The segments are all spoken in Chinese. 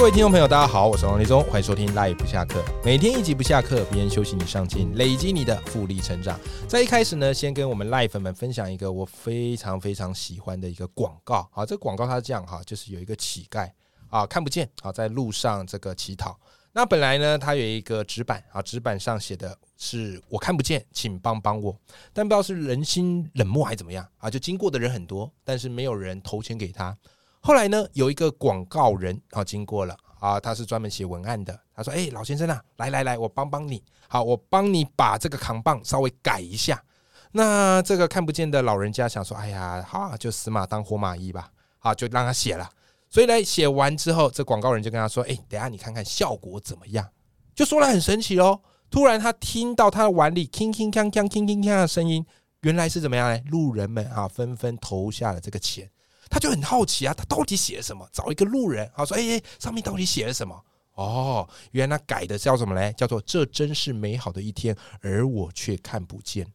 各位听众朋友，大家好，我是王立中，欢迎收听 Life 不下课，每天一集不下课，别人休息你上进，累积你的复利成长。在一开始呢，先跟我们 Life 们分享一个我非常非常喜欢的一个广告。好，这个广告它是这样哈，就是有一个乞丐啊，看不见啊，在路上这个乞讨。那本来呢，它有一个纸板啊，纸板上写的是我看不见，请帮帮我。但不知道是人心冷漠还是怎么样啊，就经过的人很多，但是没有人投钱给他。后来呢，有一个广告人啊经过了啊，他是专门写文案的。他说：“哎，老先生啊，来来来，我帮帮你。好，我帮你把这个扛棒稍微改一下。”那这个看不见的老人家想说：“哎呀，好，就死马当活马医吧。”好，就让他写了。所以呢，写完之后，这广告人就跟他说：“哎，等下你看看效果怎么样？”就说了很神奇哦。突然他听到他的碗里铿铿锵锵、铿铿锵的声音，原来是怎么样呢？路人们啊，纷纷投下了这个钱。他就很好奇啊，他到底写了什么？找一个路人，他说：“哎哎，上面到底写了什么？”哦，原来改的叫什么嘞？叫做“这真是美好的一天，而我却看不见。”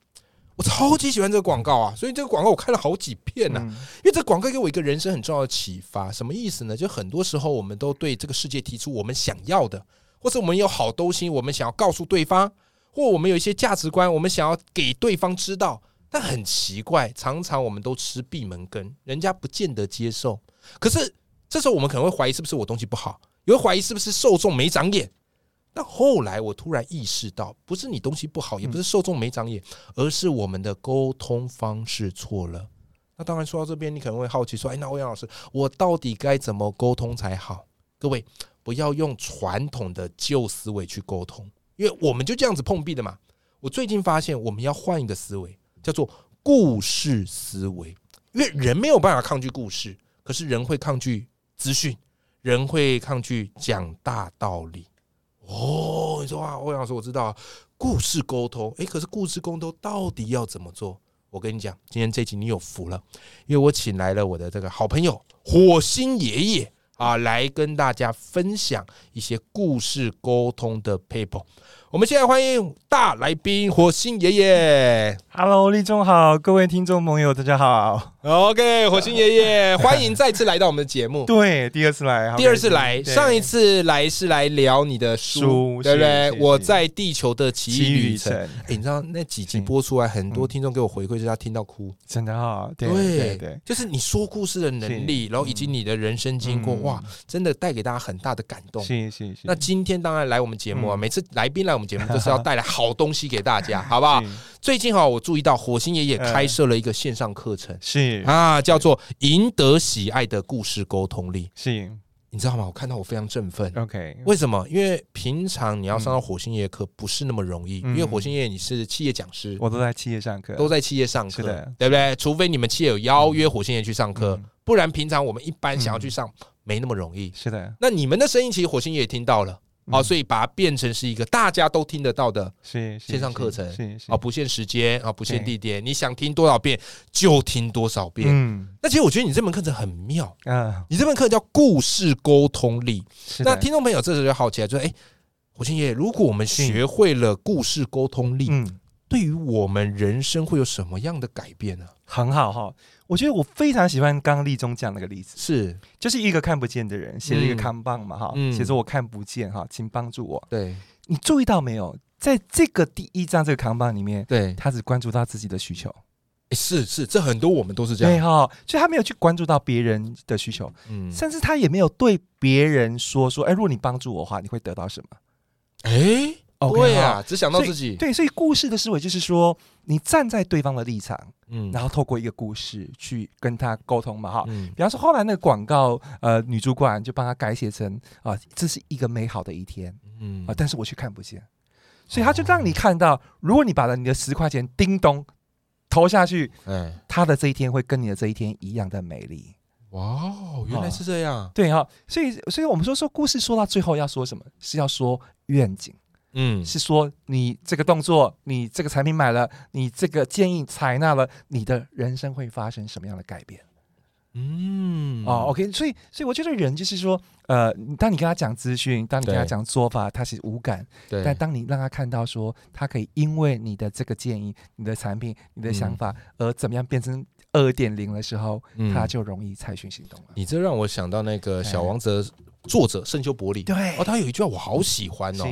我超级喜欢这个广告啊！所以这个广告我看了好几遍呢。因为这广告给我一个人生很重要的启发。什么意思呢？就很多时候我们都对这个世界提出我们想要的，或者我们有好东西，我们想要告诉对方，或我们有一些价值观，我们想要给对方知道。但很奇怪，常常我们都吃闭门羹，人家不见得接受。可是这时候我们可能会怀疑是不是我东西不好，也会怀疑是不是受众没长眼。但后来我突然意识到，不是你东西不好，也不是受众没长眼，而是我们的沟通方式错了。那当然说到这边，你可能会好奇说：“哎，那欧阳老师，我到底该怎么沟通才好？”各位不要用传统的旧思维去沟通，因为我们就这样子碰壁的嘛。我最近发现，我们要换一个思维。叫做故事思维，因为人没有办法抗拒故事，可是人会抗拒资讯，人会抗拒讲大道理。哦，你说啊，欧阳老师，我知道故事沟通，诶，可是故事沟通到底要怎么做？我跟你讲，今天这集你有福了，因为我请来了我的这个好朋友火星爷爷啊，来跟大家分享一些故事沟通的 paper。我们现在欢迎大来宾火星爷爷。Hello，立中好，各位听众朋友，大家好。OK，火星爷爷，欢迎再次来到我们的节目。对，第二次来，第二次来，上一次来是来聊你的书，对不对？我在地球的奇异旅程。哎，你知道那几集播出来，很多听众给我回馈，是他听到哭，真的哈。对对对，就是你说故事的能力，然后以及你的人生经过，哇，真的带给大家很大的感动。谢谢谢。那今天当然来我们节目啊，每次来宾来我们节目就是要带来好东西给大家，好不好？最近哈，我注意到火星爷爷开设了一个线上课程，是啊，叫做“赢得喜爱的故事沟通力”。是，你知道吗？我看到我非常振奋。OK，为什么？因为平常你要上到火星爷爷课不是那么容易，因为火星爷爷你是企业讲师，我都在企业上课，都在企业上课，对不对？除非你们企业有邀约火星爷去上课，不然平常我们一般想要去上没那么容易。是的，那你们的声音其实火星爷爷听到了。好，所以把它变成是一个大家都听得到的线上课程，啊，不限时间啊，不限地点，你想听多少遍就听多少遍。嗯，那其实我觉得你这门课程很妙啊，你这门课叫故事沟通力。那听众朋友这时候就好奇了，就哎，胡星爷，如果我们学会了故事沟通力，嗯，对于我们人生会有什么样的改变呢？很好哈。我觉得我非常喜欢刚刚立中讲那个例子，是就是一个看不见的人写了一个扛棒嘛哈，写着我看不见哈，请帮助我。对，你注意到没有，在这个第一张这个扛棒里面，对他只关注到自己的需求。是是，这很多我们都是这样，对哈，所以他没有去关注到别人的需求，嗯，甚至他也没有对别人说说，哎，如果你帮助我的话，你会得到什么？哎。对啊，只想到自己。对，所以故事的思维就是说，你站在对方的立场，嗯，然后透过一个故事去跟他沟通嘛，哈。比方说，后来那个广告，呃，女主管就帮他改写成啊，这是一个美好的一天，嗯啊，但是我却看不见，所以他就让你看到，如果你把你的十块钱叮咚投下去，嗯，他的这一天会跟你的这一天一样的美丽。哇，原来是这样。对哈，所以，所以我们说说故事说到最后要说什么？是要说愿景。嗯，是说你这个动作，你这个产品买了，你这个建议采纳了，你的人生会发生什么样的改变？嗯，哦，OK，所以，所以我觉得人就是说，呃，当你跟他讲资讯，当你跟他讲做法，他是无感，对。但当你让他看到说，他可以因为你的这个建议、你的产品、你的想法，而怎么样变成二点零的时候，他就容易采取行动了。你这让我想到那个小王子。作者圣修伯里，对，哦，他有一句话我好喜欢哦。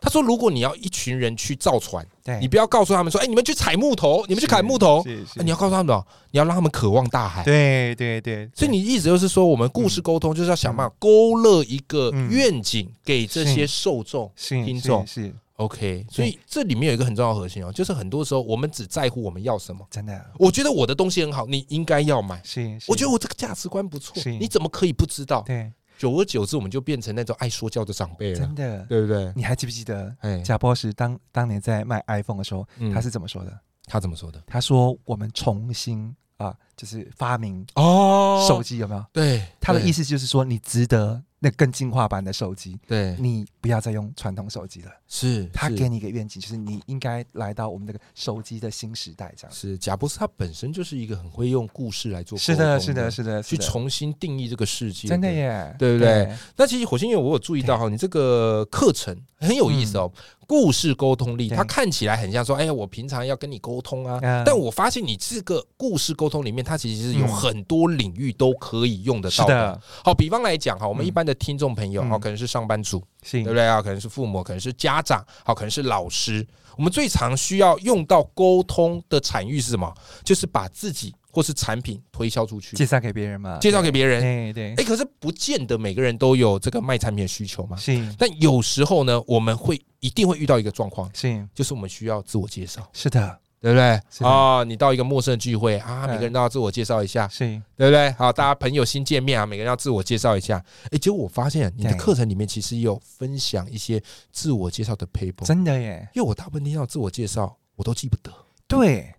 他说：“如果你要一群人去造船，你不要告诉他们说，哎，你们去采木头，你们去砍木头，你要告诉他们，你要让他们渴望大海。”对对对。所以你意思就是说，我们故事沟通就是要想办法勾勒一个愿景给这些受众、听众。是 OK。所以这里面有一个很重要核心哦，就是很多时候我们只在乎我们要什么。真的，我觉得我的东西很好，你应该要买。是，我觉得我这个价值观不错，你怎么可以不知道？对。久而久之，我们就变成那种爱说教的长辈了，真的，对不对？你还记不记得，贾博士当当年在卖 iPhone 的时候，他是怎么说的？他怎么说的？他说：“我们重新啊，就是发明哦，手机有没有？对，他的意思就是说，你值得。”那更进化版的手机，对你不要再用传统手机了。是他给你一个愿景，就是你应该来到我们这个手机的新时代。这样是贾布斯，他本身就是一个很会用故事来做，是的，是的，是的，去重新定义这个世界。真的耶，对不对？那其实火星爷，我有注意到哈，你这个课程很有意思哦。故事沟通力，它看起来很像说，哎呀，我平常要跟你沟通啊。但我发现你这个故事沟通里面，它其实是有很多领域都可以用得到的。好，比方来讲哈，我们一般的听众朋友，好，可能是上班族，对不对啊？可能是父母，可能是家长，好，可能是老师。我们最常需要用到沟通的产域是什么？就是把自己。或是产品推销出去，介绍给别人嘛？介绍给别人，对对。哎，可是不见得每个人都有这个卖产品的需求嘛。是。但有时候呢，我们会一定会遇到一个状况，是，就是我们需要自我介绍。是的，对不对？啊，你到一个陌生的聚会啊，每个人都要自我介绍一下，是，对不对？好，大家朋友新见面啊，每个人要自我介绍一下。哎，结果我发现你的课程里面其实有分享一些自我介绍的 paper，真的耶。因为我大部分听到自我介绍，我都记不得。对。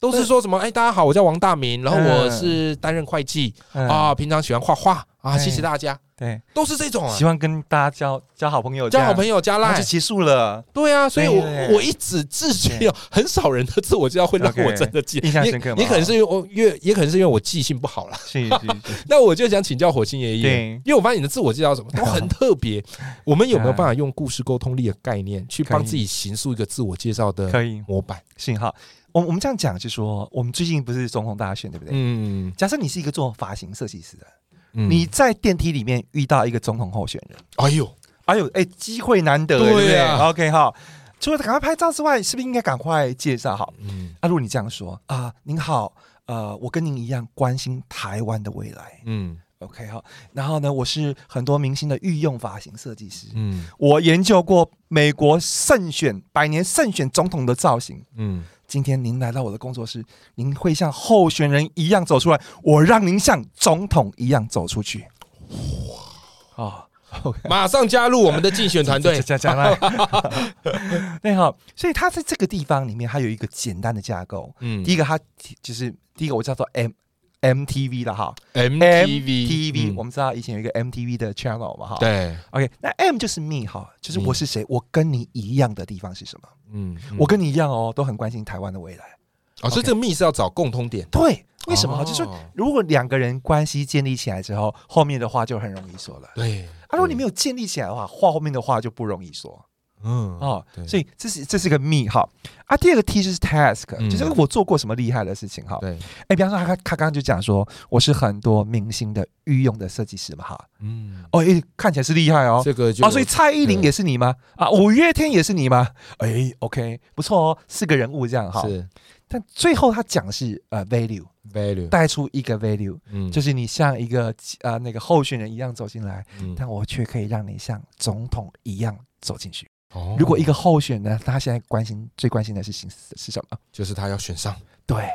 都是说什么？哎，大家好，我叫王大明，然后我是担任会计啊，平常喜欢画画啊，谢谢大家。对，都是这种啊，喜欢跟大家交交好朋友，交好朋友加赖就结束了。对啊，所以我我一直自觉很少人的自我介绍会让我真的记印象深刻。也可能是因为我越，也可能是因为我记性不好了。是是。那我就想请教火星爷爷，因为我发现你的自我介绍什么都很特别。我们有没有办法用故事沟通力的概念去帮自己形塑一个自我介绍的可以模板？信号。我我们这样讲，就说我们最近不是总统大选，对不对？嗯。假设你是一个做发型设计师的。你在电梯里面遇到一个总统候选人，哎呦，哎呦，哎，机会难得，对不对？OK 哈，除了赶快拍照之外，是不是应该赶快介绍好？嗯，啊，如果你这样说啊，您好，呃，我跟您一样关心台湾的未来，嗯，OK 哈，然后呢，我是很多明星的御用发型设计师，嗯，我研究过美国胜选百年胜选总统的造型，嗯。今天您来到我的工作室，您会像候选人一样走出来，我让您像总统一样走出去。哇！啊，马上加入我们的竞选团队，加加来。对哈，所以他在这个地方里面，他有一个简单的架构。嗯，第一个他就是第一个我叫做 M。MTV 了哈，MTV，我们知道以前有一个 MTV 的 channel 嘛哈，对，OK，那 M 就是 me 哈，就是我是谁，我跟你一样的地方是什么？嗯，我跟你一样哦，都很关心台湾的未来。哦，所以这个 me 是要找共通点。对，为什么？就是说，如果两个人关系建立起来之后，后面的话就很容易说了。对，啊，如果你没有建立起来的话，话后面的话就不容易说。嗯哦，所以这是这是个 me 哈啊，第二个 T 就是 task，就是我做过什么厉害的事情哈。对，哎，比方说他他刚刚就讲说我是很多明星的御用的设计师嘛哈。嗯，哦，哎，看起来是厉害哦。这个就哦，所以蔡依林也是你吗？啊，五月天也是你吗？哎，OK，不错哦，四个人物这样哈。是，但最后他讲是呃 value，value 带出一个 value，嗯，就是你像一个呃那个候选人一样走进来，但我却可以让你像总统一样走进去。如果一个候选呢，他现在关心最关心的事情是什么？就是他要选上。对，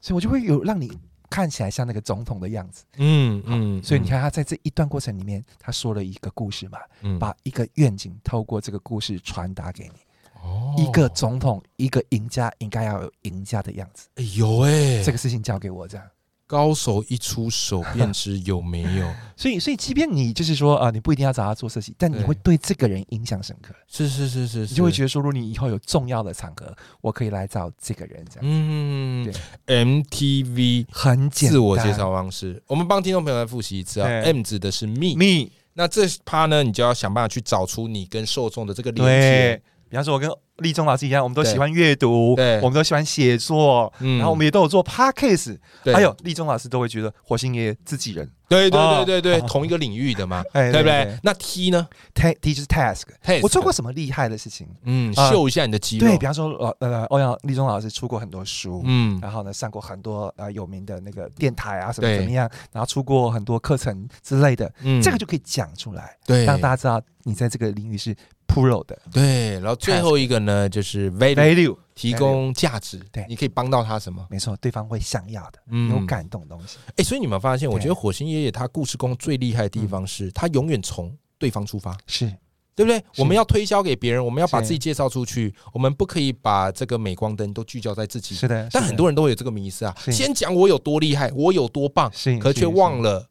所以我就会有让你看起来像那个总统的样子。嗯嗯。所以你看他在这一段过程里面，他说了一个故事嘛，把一个愿景透过这个故事传达给你。哦。一个总统，一个赢家应该要有赢家的样子。哎有哎，这个事情交给我这样。高手一出手便知有没有。所以，所以，即便你就是说啊，你不一定要找他做设计，但你会对这个人印象深刻。是是是是，你就会觉得说，如果你以后有重要的场合，我可以来找这个人这样。嗯，对，MTV 很自我介绍方式，我们帮听众朋友来复习一次啊。M 指的是 me，me，那这趴呢，你就要想办法去找出你跟受众的这个连接。比方说，我跟立中老师一样，我们都喜欢阅读，对，我们都喜欢写作，然后我们也都有做 podcast，还有立中老师都会觉得火星爷自己人，对对对对对，同一个领域的嘛，对不对？那 T 呢？T T 就是 task，我做过什么厉害的事情？嗯，秀一下你的肌肉。对比方说，呃呃，欧阳立中老师出过很多书，嗯，然后呢，上过很多呃有名的那个电台啊，什么怎么样，然后出过很多课程之类的，嗯，这个就可以讲出来，对，让大家知道你在这个领域是。Pro 的。对，然后最后一个呢，就是 Value，提供价值，对，你可以帮到他什么？没错，对方会想要的，有感动的东西。哎，所以你们发现，我觉得火星爷爷他故事工最厉害的地方是，他永远从对方出发，是。对不对？我们要推销给别人，我们要把自己介绍出去，我们不可以把这个镁光灯都聚焦在自己。是的，但很多人都会有这个迷思啊，先讲我有多厉害，我有多棒，可却忘了。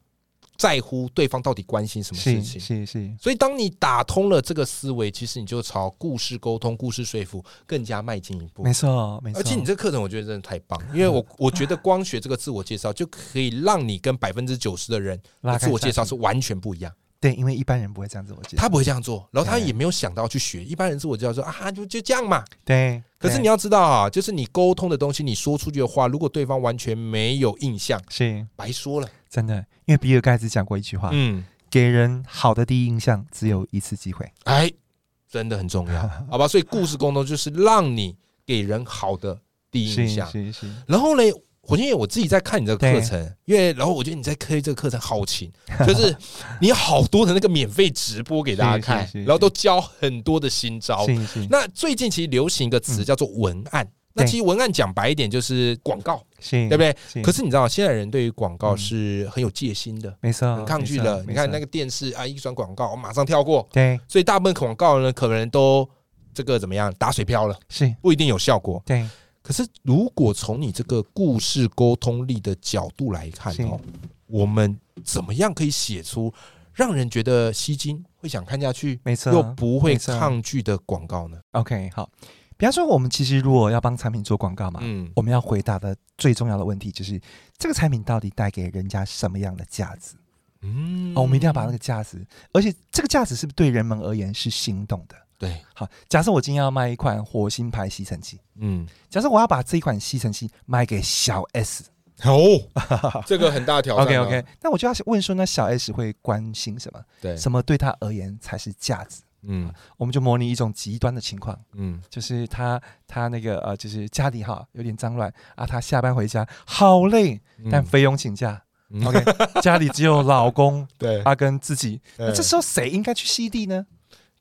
在乎对方到底关心什么事情，是是。所以当你打通了这个思维，其实你就朝故事沟通、故事说服更加迈进一步。没错，没错。而且你这个课程，我觉得真的太棒，因为我 我觉得光学这个自我介绍就可以让你跟百分之九十的人自我介绍是完全不一样。对，因为一般人不会这样子我介绍，他不会这样做，然后他也没有想到去学。一般人是我介绍说啊，就就这样嘛。对。可是你要知道啊，就是你沟通的东西，你说出去的话，如果对方完全没有印象，是白说了。真的，因为比尔盖茨讲过一句话，嗯，给人好的第一印象只有一次机会，哎，真的很重要，好吧？所以故事沟通就是让你给人好的第一印象，是是。然后呢，火星爷，我自己在看你这个课程，因为然后我觉得你在开这个课程好勤，就是你好多的那个免费直播给大家看，然后都教很多的新招。那最近其实流行一个词叫做文案。那其实文案讲白一点就是广告，对不对？可是你知道，现在人对于广告是很有戒心的，没错，很抗拒的。你看那个电视啊，一转广告，我马上跳过。对，所以大部分广告呢，可能都这个怎么样，打水漂了，是不一定有效果。对，可是如果从你这个故事沟通力的角度来看哦，我们怎么样可以写出让人觉得吸睛、会想看下去，没错，又不会抗拒的广告呢？OK，好。比方说，我们其实如果要帮产品做广告嘛，嗯，我们要回答的最重要的问题就是这个产品到底带给人家什么样的价值？嗯，哦，我们一定要把那个价值，而且这个价值是不是对人们而言是心动的？对，好，假设我今天要卖一款火星牌吸尘器，嗯，假设我要把这一款吸尘器卖给小 S，哦，这个很大挑战。OK OK，那我就要问说，那小 S 会关心什么？对，什么对他而言才是价值？嗯，我们就模拟一种极端的情况，嗯，就是他他那个呃，就是家里哈有点脏乱啊，他下班回家好累，但菲佣请假，OK，家里只有老公，对，他跟自己，那这时候谁应该去吸地呢？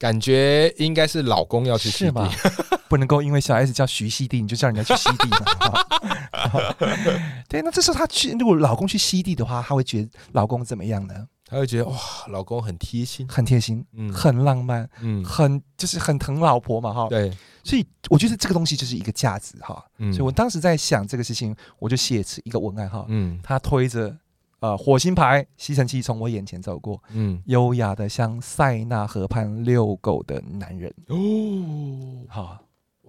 感觉应该是老公要去吸地，不能够因为小 S 叫徐熙娣，你就叫人家去吸地嘛。对，那这时候他去，如果老公去吸地的话，他会觉得老公怎么样呢？他会觉得哇，老公很贴心，很贴心，嗯，很浪漫，嗯，很就是很疼老婆嘛，哈，对，所以我觉得这个东西就是一个价值，哈，嗯，所以我当时在想这个事情，我就写一个文案，哈，嗯，他推着呃火星牌吸尘器从我眼前走过，嗯，优雅的像塞纳河畔遛狗的男人，哦，好。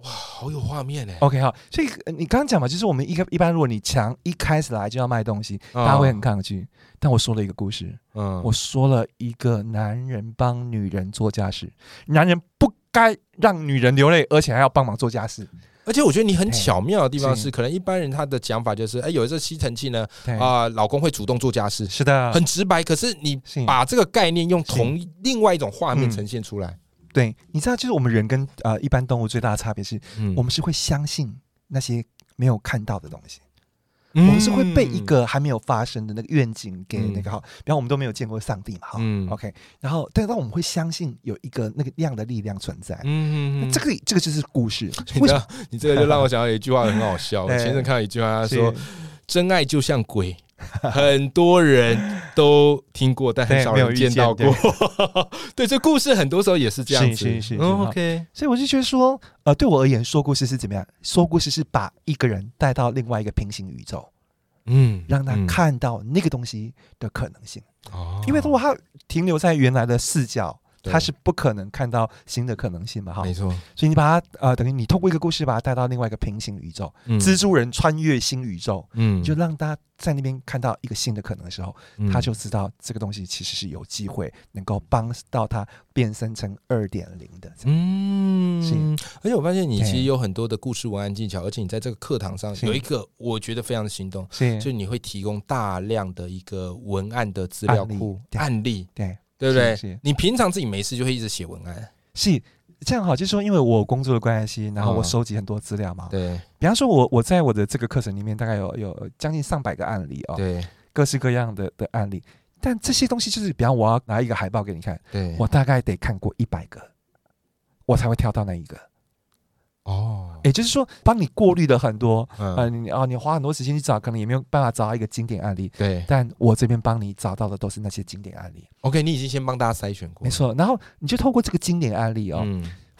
哇，好有画面呢。OK，好，所以你刚刚讲嘛，就是我们一个一般，如果你强一开始来就要卖东西，大家会很抗拒。但我说了一个故事，嗯，我说了一个男人帮女人做家事，男人不该让女人流泪，而且还要帮忙做家事。而且我觉得你很巧妙的地方是，可能一般人他的讲法就是，哎，有一个吸尘器呢，啊，老公会主动做家事，是的，很直白。可是你把这个概念用同另外一种画面呈现出来。对，你知道，就是我们人跟呃一般动物最大的差别是，我们是会相信那些没有看到的东西，我们是会被一个还没有发生的那个愿景给那个哈，比方我们都没有见过上帝嘛哈，OK，然后但但我们会相信有一个那个样的力量存在，嗯嗯，这个这个就是故事，为什么？你这个就让我想到一句话很好笑，前阵看到一句话，他说：“真爱就像鬼。”很多人都听过，但很少人见到过。对，这故事很多时候也是这样子。OK，所以我就觉得说，呃，对我而言，说故事是怎么样？说故事是把一个人带到另外一个平行宇宙。嗯，让他看到那个东西的可能性。哦，因为如果他停留在原来的视角。他是不可能看到新的可能性嘛？哈，没错。所以你把他呃，等于你透过一个故事把他带到另外一个平行宇宙，蜘蛛人穿越新宇宙，嗯，就让他在那边看到一个新的可能的时候，他就知道这个东西其实是有机会能够帮到他变身成二点零的。嗯，是。而且我发现你其实有很多的故事文案技巧，而且你在这个课堂上有一个我觉得非常的心动，是，就是你会提供大量的一个文案的资料库案例，对。对不对？你平常自己没事就会一直写文案，是这样好。就是说，因为我工作的关系，然后我收集很多资料嘛。对，比方说，我我在我的这个课程里面，大概有有将近上百个案例哦，对，各式各样的的案例。但这些东西就是，比方我要拿一个海报给你看，对我大概得看过一百个，我才会挑到那一个。哦，也就是说，帮你过滤了很多，呃，你啊，你花很多时间去找，可能也没有办法找到一个经典案例。对，但我这边帮你找到的都是那些经典案例。OK，你已经先帮大家筛选过，没错。然后你就透过这个经典案例哦，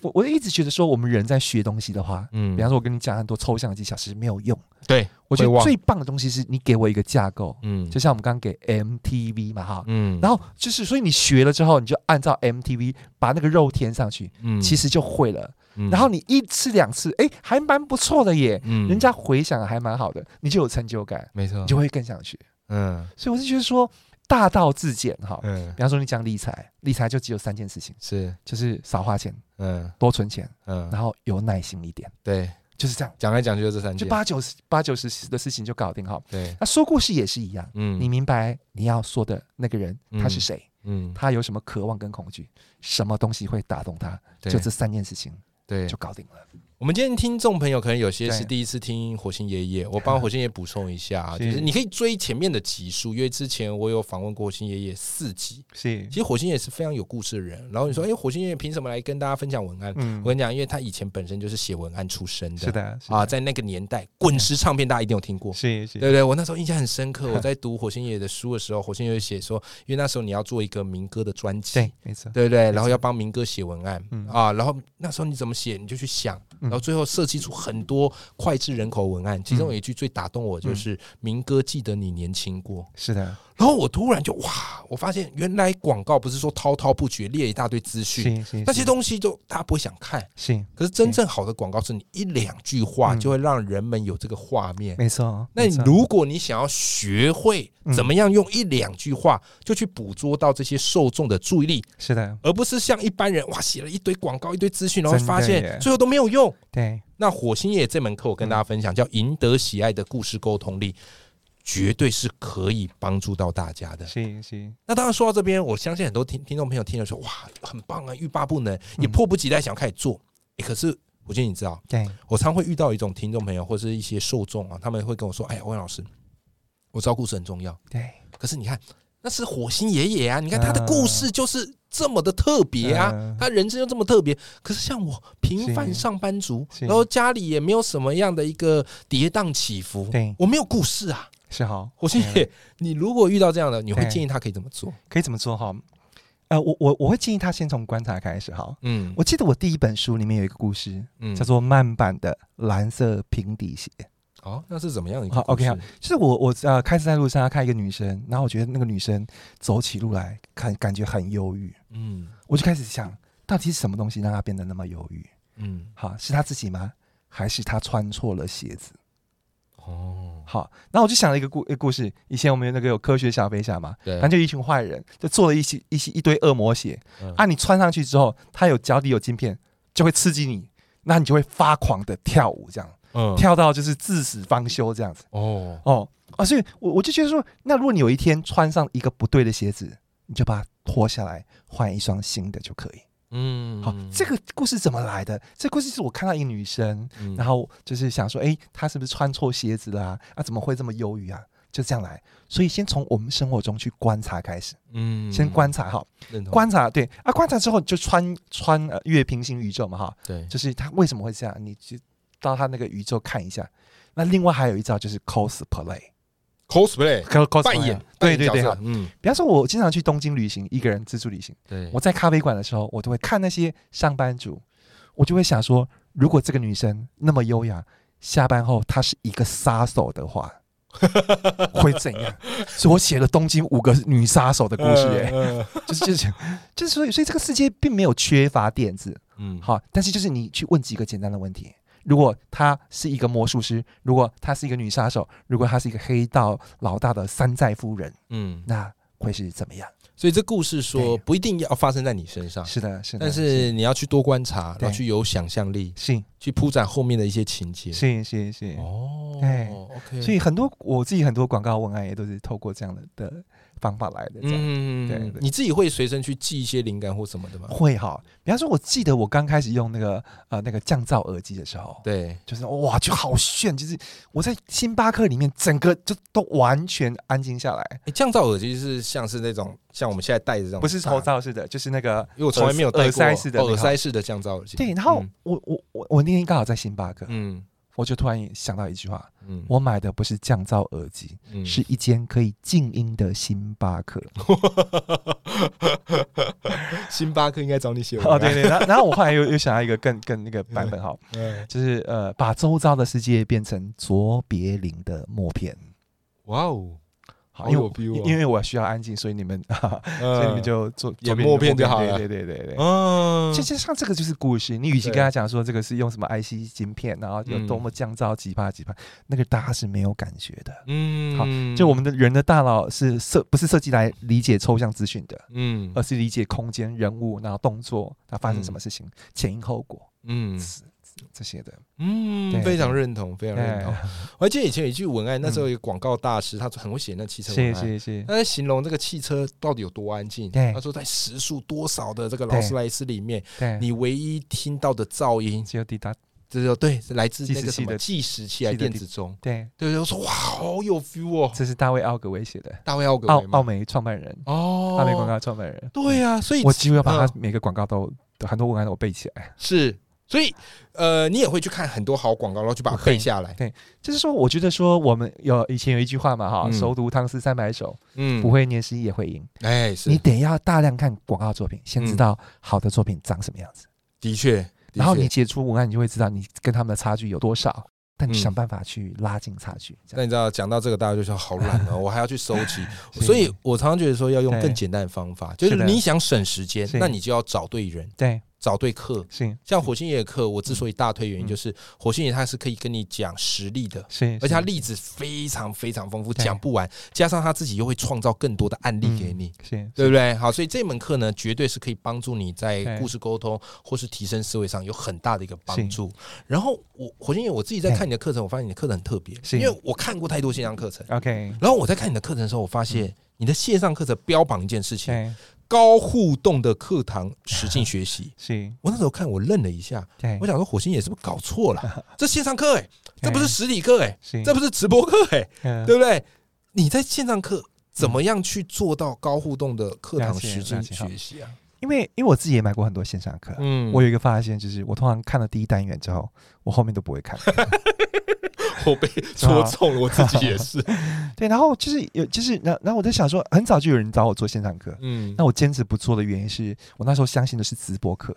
我我一直觉得说，我们人在学东西的话，嗯，比方说我跟你讲很多抽象的技巧，其实没有用。对，我觉得最棒的东西是你给我一个架构，嗯，就像我们刚刚给 MTV 嘛，哈，嗯，然后就是所以你学了之后，你就按照 MTV 把那个肉填上去，嗯，其实就会了。然后你一次两次，哎，还蛮不错的耶，嗯，人家回想还蛮好的，你就有成就感，没错，你就会更想学，嗯，所以我是觉得说大道至简哈，嗯，比方说你讲理财，理财就只有三件事情，是，就是少花钱，嗯，多存钱，嗯，然后有耐心一点，对，就是这样，讲来讲去就这三件，就八九十八九十的事情就搞定哈，对，那说故事也是一样，嗯，你明白你要说的那个人他是谁，嗯，他有什么渴望跟恐惧，什么东西会打动他，就这三件事情。对，就搞定了。我们今天听众朋友可能有些是第一次听火星爷爷，我帮火星爷爷补充一下啊，就是你可以追前面的集数，因为之前我有访问过火星爷爷四集。是，其实火星爷爷是非常有故事的人。然后你说，哎，火星爷爷凭什么来跟大家分享文案？我跟你讲，因为他以前本身就是写文案出身的，是的啊，在那个年代，滚石唱片大家一定有听过，是是，对对？我那时候印象很深刻，我在读火星爷爷的书的时候，火星爷爷写说，因为那时候你要做一个民歌的专辑，对，没错，对不对？然后要帮民歌写文案。啊，然后那时候你怎么写，你就去想，然后最后设计出。很多脍炙人口文案，其中有一句最打动我，就是“民歌记得你年轻过”。是的，然后我突然就哇，我发现原来广告不是说滔滔不绝列一大堆资讯，那些东西都大家不会想看。是，可是真正好的广告是你一两句话就会让人们有这个画面。没错。那如果你想要学会怎么样用一两句话就去捕捉到这些受众的注意力，是的，而不是像一般人哇写了一堆广告、一堆资讯，然后发现最后都没有用。对。那火星爷这门课，我跟大家分享，叫赢得喜爱的故事沟通力，绝对是可以帮助到大家的。是是。那当然说到这边，我相信很多听听众朋友听了说，哇，很棒啊，欲罢不能，也迫不及待想要开始做。可是我觉得你知道，对我常会遇到一种听众朋友或是一些受众啊，他们会跟我说，哎呀，温老师，我知道故事很重要，对，可是你看。那是火星爷爷啊！你看他的故事就是这么的特别啊，他人生又这么特别。可是像我平凡上班族，然后家里也没有什么样的一个跌宕起伏，对我没有故事啊。是哈，火星爷，你如果遇到这样的，你会建议他可以怎么做？可以怎么做哈？呃，我我我会建议他先从观察开始哈。嗯，我记得我第一本书里面有一个故事，嗯，叫做慢版的蓝色平底鞋。哦，那是怎么样？好，OK 好，就是我我呃开始在路上要看一个女生，然后我觉得那个女生走起路来看感觉很忧郁，嗯，我就开始想到底是什么东西让她变得那么忧郁？嗯，好，是她自己吗？还是她穿错了鞋子？哦，好，然后我就想了一个故一个故事，以前我们那个有科学小飞侠嘛，对，反正就一群坏人就做了一些一些一堆恶魔鞋，啊，你穿上去之后，它有脚底有晶片，就会刺激你，那你就会发狂的跳舞这样。嗯跳到就是至死方休这样子哦哦啊！所以，我我就觉得说，那如果你有一天穿上一个不对的鞋子，你就把它脱下来，换一双新的就可以。嗯，好，这个故事怎么来的？这故事是我看到一个女生，然后就是想说，哎，她是不是穿错鞋子啦？啊，怎么会这么忧郁啊？就这样来。所以，先从我们生活中去观察开始。嗯，先观察哈，观察对啊，观察之后就穿穿呃，越平行宇宙嘛哈。对，就是他为什么会这样？你就。到他那个宇宙看一下，那另外还有一招就是 cosplay，cosplay 扮演，对对对，嗯，比方说，我经常去东京旅行，一个人自助旅行，对，我在咖啡馆的时候，我都会看那些上班族，我就会想说，如果这个女生那么优雅，下班后她是一个杀手的话，会怎样？所以我写了东京五个女杀手的故事，哎，就是就是就是所以所以这个世界并没有缺乏点子，嗯，好，但是就是你去问几个简单的问题，如果他是一个魔术师，如果他是一个女杀手，如果他是一个黑道老大的山寨夫人，嗯，那会是怎么样？所以这故事说不一定要发生在你身上，是的，是的。但是你要去多观察，要去有想象力，是去铺展后面的一些情节，是是是。哦，对，OK。所以很多我自己很多广告文案也都是透过这样的的。方法来的，这样嗯，对，你自己会随身去记一些灵感或什么的吗？会哈，比方说，我记得我刚开始用那个呃那个降噪耳机的时候，对，就是哇，就好炫，就是我在星巴克里面，整个就都完全安静下来。降噪耳机是像是那种像我们现在戴的这种，不是头罩式的，就是那个，因为我从来没有戴过耳塞式的耳塞式的降噪耳机。对，然后我我我我那天刚好在星巴克，嗯。我就突然想到一句话，嗯，我买的不是降噪耳机，是一间可以静音的星巴克。星巴克应该找你写哦，对对。然然后我后来又又想到一个更更那个版本哈，就是呃，把周遭的世界变成卓别林的默片。哇哦！因为我因为我需要安静，所以你们，所以你们就做演默片就好了。对对对对对。嗯，其实像这个就是故事。你与其跟他讲说这个是用什么 IC 芯片，然后有多么降噪几帕几帕，那个大家是没有感觉的。嗯，好，就我们的人的大脑是设不是设计来理解抽象资讯的，嗯，而是理解空间、人物，然后动作，它发生什么事情，前因后果。嗯。这些的，嗯，非常认同，非常认同。我还记得以前有一句文案，那时候一个广告大师，他很会写那汽车文案，是是是。他在形容这个汽车到底有多安静。他说在时速多少的这个劳斯莱斯里面，你唯一听到的噪音只有滴答，这就对，是来自那个什么计时器、电子钟。对。对对，我说哇，好有 feel 哦。这是大卫奥格威写的，大卫奥格奥奥美创办人。哦，奥美广告创办人。对呀，所以我几乎要把他每个广告都很多文案都背起来。是。所以，呃，你也会去看很多好广告，然后去把它背下来。对，就是说，我觉得说，我们有以前有一句话嘛，哈，熟读唐诗三百首，嗯，不会念诗也会吟。哎，是你得要大量看广告作品，先知道好的作品长什么样子。的确，然后你写出文案，你就会知道你跟他们的差距有多少。但你想办法去拉近差距。那你知道，讲到这个，大家就说好懒哦，我还要去收集。所以我常常觉得说，要用更简单的方法，就是你想省时间，那你就要找对人。对。找对课，是像火星爷的课，我之所以大推，原因就是火星爷他是可以跟你讲实例的，是，而且他例子非常非常丰富，讲不完，加上他自己又会创造更多的案例给你，是，对不对？好，所以这门课呢，绝对是可以帮助你在故事沟通或是提升思维上有很大的一个帮助。然后我火星爷我自己在看你的课程，我发现你的课程很特别，因为我看过太多线上课程，OK。然后我在看你的课程的时候，我发现你的线上课程标榜一件事情。高互动的课堂实境学习，是。我那时候看我愣了一下，我想说火星也是不是搞错了？这线上课哎，这不是实体课哎，这不是直播课哎，对不对？你在线上课怎么样去做到高互动的课堂实境学习啊？因为因为我自己也买过很多线上课，嗯，我有一个发现就是，我通常看了第一单元之后，我后面都不会看。我被戳中了，我自己也是。对，然后就是有，就是，然然后我在想说，很早就有人找我做线上课，嗯，那我坚持不做的原因是我那时候相信的是直播课。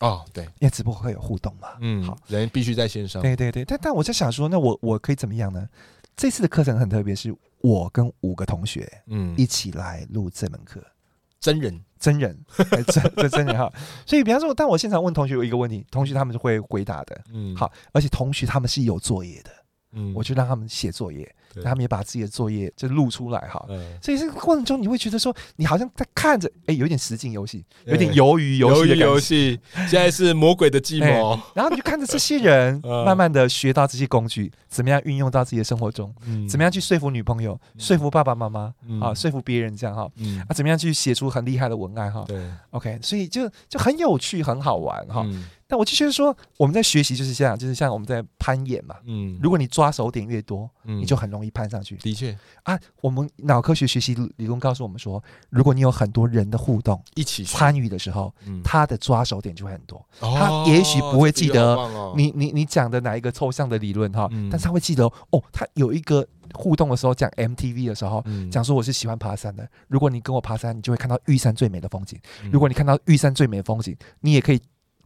哦，对，因为直播会有互动嘛，嗯，好，人必须在线上。对对对，但但我在想说，那我我可以怎么样呢？这次的课程很特别，是我跟五个同学，嗯，一起来录这门课，真人真人真 真真人哈。所以，比方说，但我现场问同学有一个问题，同学他们是会回答的，嗯，好，而且同学他们是有作业的。嗯，我就让他们写作业，他们也把自己的作业就录出来哈。所以这个过程中，你会觉得说，你好像在看着，哎，有点实景游戏，有点鱿鱼游戏的游戏。现在是魔鬼的计谋，然后你就看着这些人 慢慢的学到这些工具，怎么样运用到自己的生活中，怎么样去说服女朋友，说服爸爸妈妈啊，说服别人这样哈，啊，怎么样去写出很厉害的文案哈。对，OK，所以就就很有趣，很好玩哈。但我就觉得说，我们在学习就是这样，就是像我们在攀岩嘛。嗯，如果你抓手点越多，你就很容易攀上去。的确啊，我们脑科学学习理论告诉我们说，如果你有很多人的互动一起参与的时候，他的抓手点就会很多。他也许不会记得你你你讲的哪一个抽象的理论哈，但是他会记得哦，他有一个互动的时候讲 MTV 的时候，讲说我是喜欢爬山的。如果你跟我爬山，你就会看到玉山最美的风景。如果你看到玉山最美的风景，你也可以。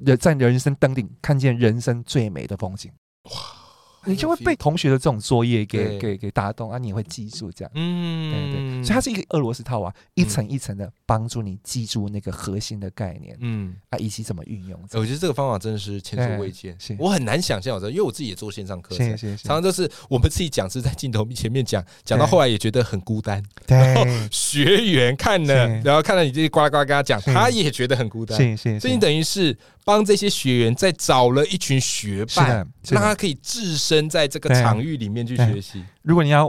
人在人生登顶，看见人生最美的风景。哇！你就会被同学的这种作业给给给打动啊，你也会记住这样。嗯，对对，所以它是一个俄罗斯套娃，一层一层的帮助你记住那个核心的概念，嗯。啊，以及怎么运用。我觉得这个方法真的是前所未见，我很难想象，因为我自己也做线上课程，常常都是我们自己讲师在镜头前面讲，讲到后来也觉得很孤单。然后，学员看了，然后看到你这些呱啦呱啦跟他讲，他也觉得很孤单。所以你等于是帮这些学员再找了一群学霸，让他可以置身在这个场域里面去学习。如果你要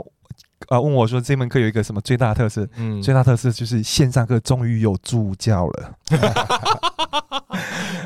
呃问我说这门课有一个什么最大特色？嗯，最大特色就是线上课终于有助教了。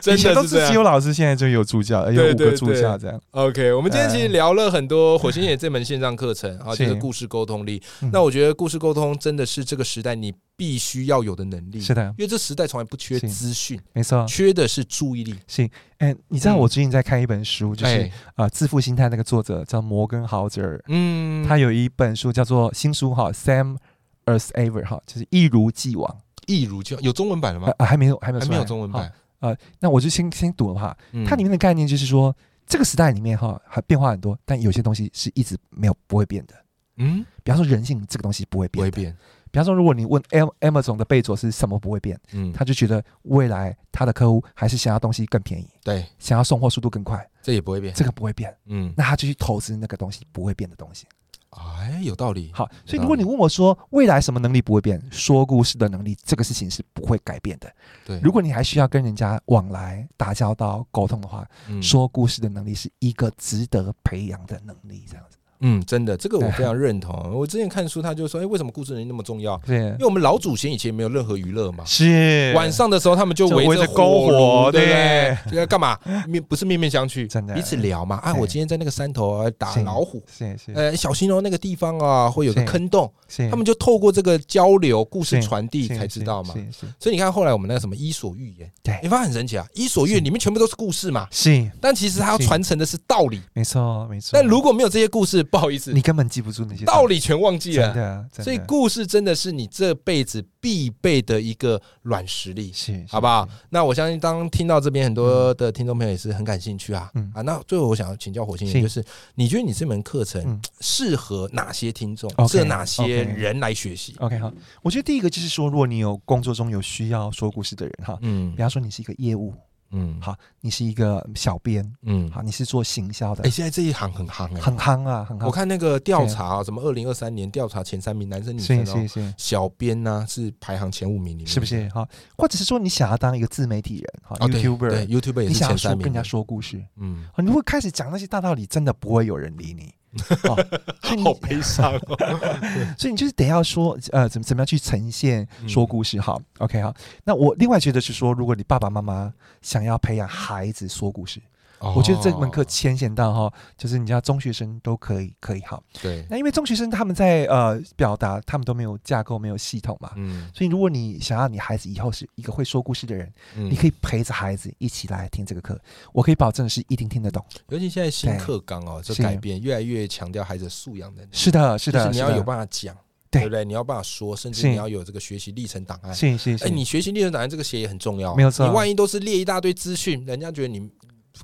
以前都是只有老师，现在就有助教，有五个助教这样。OK，我们今天其实聊了很多火星爷这门线上课程啊，就是故事沟通力。那我觉得故事沟通真的是这个时代你必须要有的能力。是的，因为这时代从来不缺资讯，没错，缺的是注意力。行，哎，你知道我最近在看一本书，就是啊，自负心态那个作者叫摩根豪泽尔，嗯，他有一本书叫做新书哈，Same as Ever 哈，就是一如既往，一如既往，有中文版了吗？啊，还没有，还没有，还没有中文版。呃，那我就先先读了哈，它里面的概念就是说，这个时代里面哈，还变化很多，但有些东西是一直没有不会变的。嗯，比方说人性这个东西不会变，不会变。比方说，如果你问 M Amazon 的贝佐是什么不会变，嗯，他就觉得未来他的客户还是想要东西更便宜，对，想要送货速度更快，这也不会变，这个不会变。嗯，那他就去投资那个东西不会变的东西。哎，有道理。好，所以如果你问我说未来什么能力不会变，说故事的能力，这个事情是不会改变的。对，如果你还需要跟人家往来、打交道、沟通的话，说故事的能力是一个值得培养的能力，这样子。嗯，真的，这个我非常认同。我之前看书，他就说：“哎，为什么故事能力那么重要？对，因为我们老祖先以前没有任何娱乐嘛。是晚上的时候，他们就围着篝火，对不对？这个干嘛？面不是面面相觑，真的彼此聊嘛。啊，我今天在那个山头打老虎，是是。呃，小心哦，那个地方啊，会有个坑洞。他们就透过这个交流、故事传递才知道嘛。所以你看，后来我们那个什么《伊索寓言》，对，你发现很神奇啊，《伊索寓言》里面全部都是故事嘛。是，但其实它要传承的是道理。没错，没错。但如果没有这些故事，不好意思，你根本。记不住那些道理，全忘记了。真的，所以故事真的是你这辈子必备的一个软实力，是好不好？那我相信，当听到这边很多的听众朋友也是很感兴趣啊。嗯啊，那最后我想要请教火星人，就是你觉得你这门课程适合哪些听众，适合哪些人来学习？OK，好，我觉得第一个就是说，如果你有工作中有需要说故事的人，哈，嗯，比方说你是一个业务。嗯，好，你是一个小编，嗯，好，你是做行销的。哎，现在这一行很夯，哎，很夯啊，很夯。我看那个调查，啊什么二零二三年调查前三名，男生女生哦，小编呢是排行前五名里面，是不是？哈，或者是说你想要当一个自媒体人，哈，YouTuber，YouTuber 也是前三名，跟人家说故事，嗯，你会开始讲那些大道理，真的不会有人理你。好悲伤，哦 所以你就是得要说，呃，怎么怎么样去呈现说故事？好，OK，好。那我另外觉得是说，如果你爸爸妈妈想要培养孩子说故事。我觉得这门课浅显到哈，就是你知道中学生都可以可以好。对。那因为中学生他们在呃表达，他们都没有架构，没有系统嘛。嗯。所以如果你想要你孩子以后是一个会说故事的人，你可以陪着孩子一起来听这个课。我可以保证是一定听得懂。尤其现在新课纲哦，这改变越来越强调孩子素养的。是的，是的。你要有办法讲，对不对？你要办法说，甚至你要有这个学习历程档案。是是是。哎，你学习历程档案这个写也很重要。没有错。你万一都是列一大堆资讯，人家觉得你。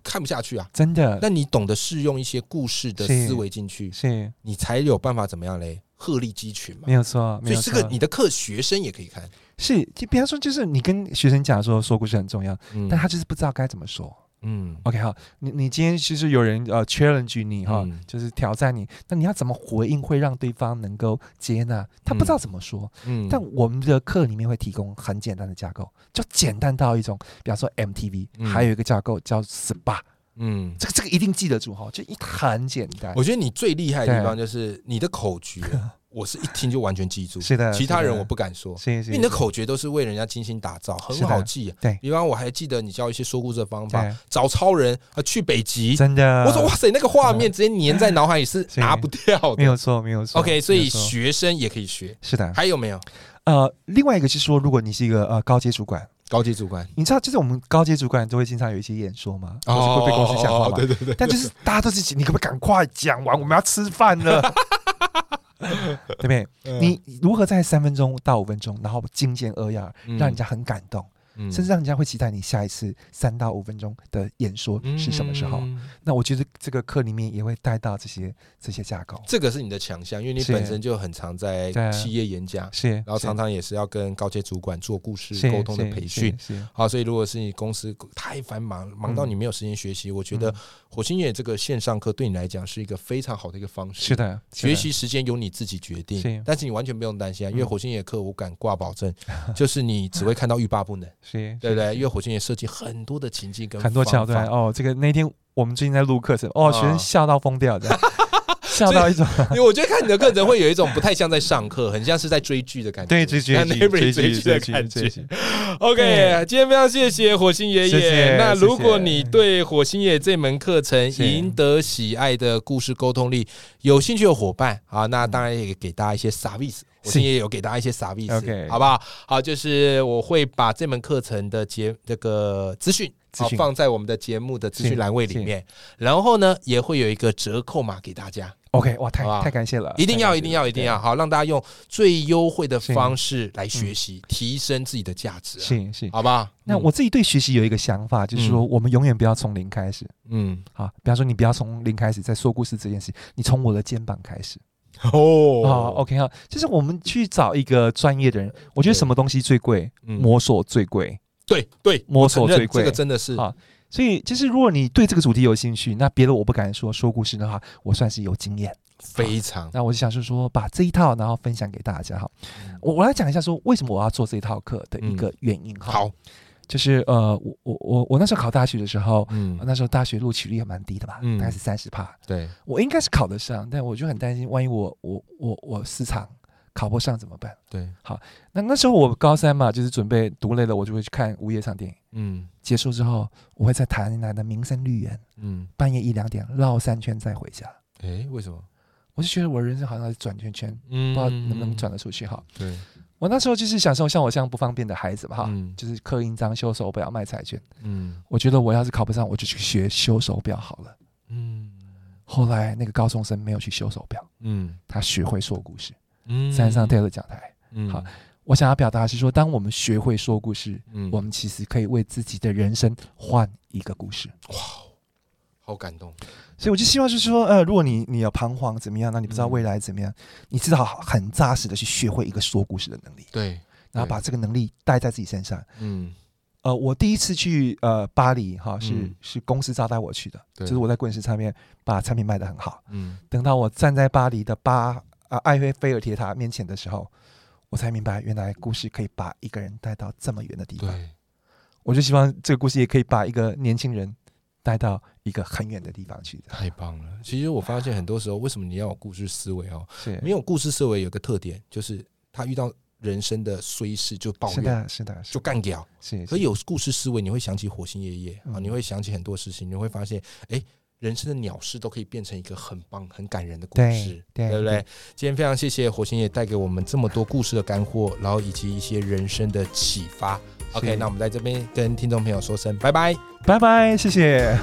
看不下去啊！真的，那你懂得适用一些故事的思维进去，是，你才有办法怎么样嘞？鹤立鸡群嘛，没有错。所以这个你的课学生也可以看，是，就比方说，就是你跟学生讲说说故事很重要，但他就是不知道该怎么说。嗯，OK 好，你你今天其实有人呃 challenge 你哈，就是挑战你，那你要怎么回应会让对方能够接纳？他不知道怎么说，嗯，但我们的课里面会提供很简单的架构，就简单到一种，比方说 MTV，还有一个架构叫 SPA，嗯，这个这个一定记得住哈，就一很简单。我觉得你最厉害的地方就是你的口诀。我是一听就完全记住，是的，其他人我不敢说，因为你的口诀都是为人家精心打造，很好记。对，比方我还记得你教一些说故事的方法，找超人啊，去北极，真的，我说哇塞，那个画面直接粘在脑海里是 拿不掉的，没有错，没有错。OK，所以学生也可以学，是的。还有没有？呃，另外一个是说，如果你是一个呃高阶主管，高阶主管，你知道，就是我们高阶主管都会经常有一些演说嘛，或是会被公司讲话嘛，对对对。但就是大家都是，你可不可以赶快讲完？我们要吃饭了。对不对？你如何在三分钟到五分钟，然后精简扼要，让人家很感动？甚至让人家会期待你下一次三到五分钟的演说是什么时候。那我觉得这个课里面也会带到这些这些架构。这个是你的强项，因为你本身就很常在企业演讲，是，然后常常也是要跟高阶主管做故事沟通的培训。好，所以如果是你公司太繁忙，忙到你没有时间学习，我觉得火星爷这个线上课对你来讲是一个非常好的一个方式。是的，学习时间由你自己决定，但是你完全不用担心啊，因为火星爷课我敢挂保证，就是你只会看到欲罢不能，是，对不对？因为火星也设计很多的情境跟很多桥段哦。这个那天我们最近在录课程，哦，学生笑到疯掉，这样。笑到一种，因为我觉得看你的课程会有一种不太像在上课，很像是在追剧的感觉，对，追剧，追剧的感觉。OK，今天非常谢谢火星爷爷。那如果你对火星爷这门课程赢得喜爱的故事沟通力有兴趣的伙伴啊，那当然也给大家一些 service，火星爷有给大家一些 service，好不好？好，就是我会把这门课程的节这个资讯。好，放在我们的节目的资讯栏位里面，然后呢，也会有一个折扣码给大家。OK，哇，太太感谢了，一定要，一定要，一定要，好，让大家用最优惠的方式来学习，提升自己的价值。行行，好吧？那我自己对学习有一个想法，就是说，我们永远不要从零开始。嗯，好，比方说，你不要从零开始在说故事这件事，你从我的肩膀开始。哦，好，OK，好，就是我们去找一个专业的人，我觉得什么东西最贵？摸索最贵。对对，摸索最贵，这个真的是啊。所以，就是如果你对这个主题有兴趣，那别的我不敢说。说故事的话，我算是有经验，非常。那我就想是说，把这一套然后分享给大家哈。我我来讲一下说，为什么我要做这一套课的一个原因哈。好，就是呃，我我我我那时候考大学的时候，嗯，那时候大学录取率也蛮低的吧，大概是三十帕。对，我应该是考得上，但我就很担心，万一我我我我市场。考不上怎么办？对，好，那那时候我高三嘛，就是准备读累了，我就会去看午夜场电影。嗯，结束之后，我会在台南的民生绿园，嗯，半夜一两点绕三圈再回家。哎，为什么？我就觉得我人生好像在转圈圈，嗯，不知道能不能转得出去。哈，对，我那时候就是享受像我这样不方便的孩子嘛，哈，就是刻印章、修手表、卖彩券。嗯，我觉得我要是考不上，我就去学修手表好了。嗯，后来那个高中生没有去修手表，嗯，他学会说故事。嗯山上跳的讲台，嗯，好，我想要表达是说，当我们学会说故事，嗯，我们其实可以为自己的人生换一个故事。哇，好感动！所以我就希望就是说，呃，如果你你要彷徨怎么样，那你不知道未来怎么样，你至少很扎实的去学会一个说故事的能力。对，然后把这个能力带在自己身上。嗯，呃，我第一次去呃巴黎哈，是是公司招待我去的，就是我在滚石上面把产品卖得很好。嗯，等到我站在巴黎的巴。啊，埃菲菲尔铁塔面前的时候，我才明白，原来故事可以把一个人带到这么远的地方。我就希望这个故事也可以把一个年轻人带到一个很远的地方去。太棒了！其实我发现很多时候，为什么你要有故事思维哦？没有故事思维有个特点，就是他遇到人生的衰事就抱怨，是的，是的，就干掉。是，可有故事思维，你会想起火星爷爷啊，你会想起很多事情，你会发现，哎。人生的鸟事都可以变成一个很棒、很感人的故事，对不对？今天非常谢谢火星爷带给我们这么多故事的干货，然后以及一些人生的启发。OK，那我们在这边跟听众朋友说声拜拜，拜拜，谢谢。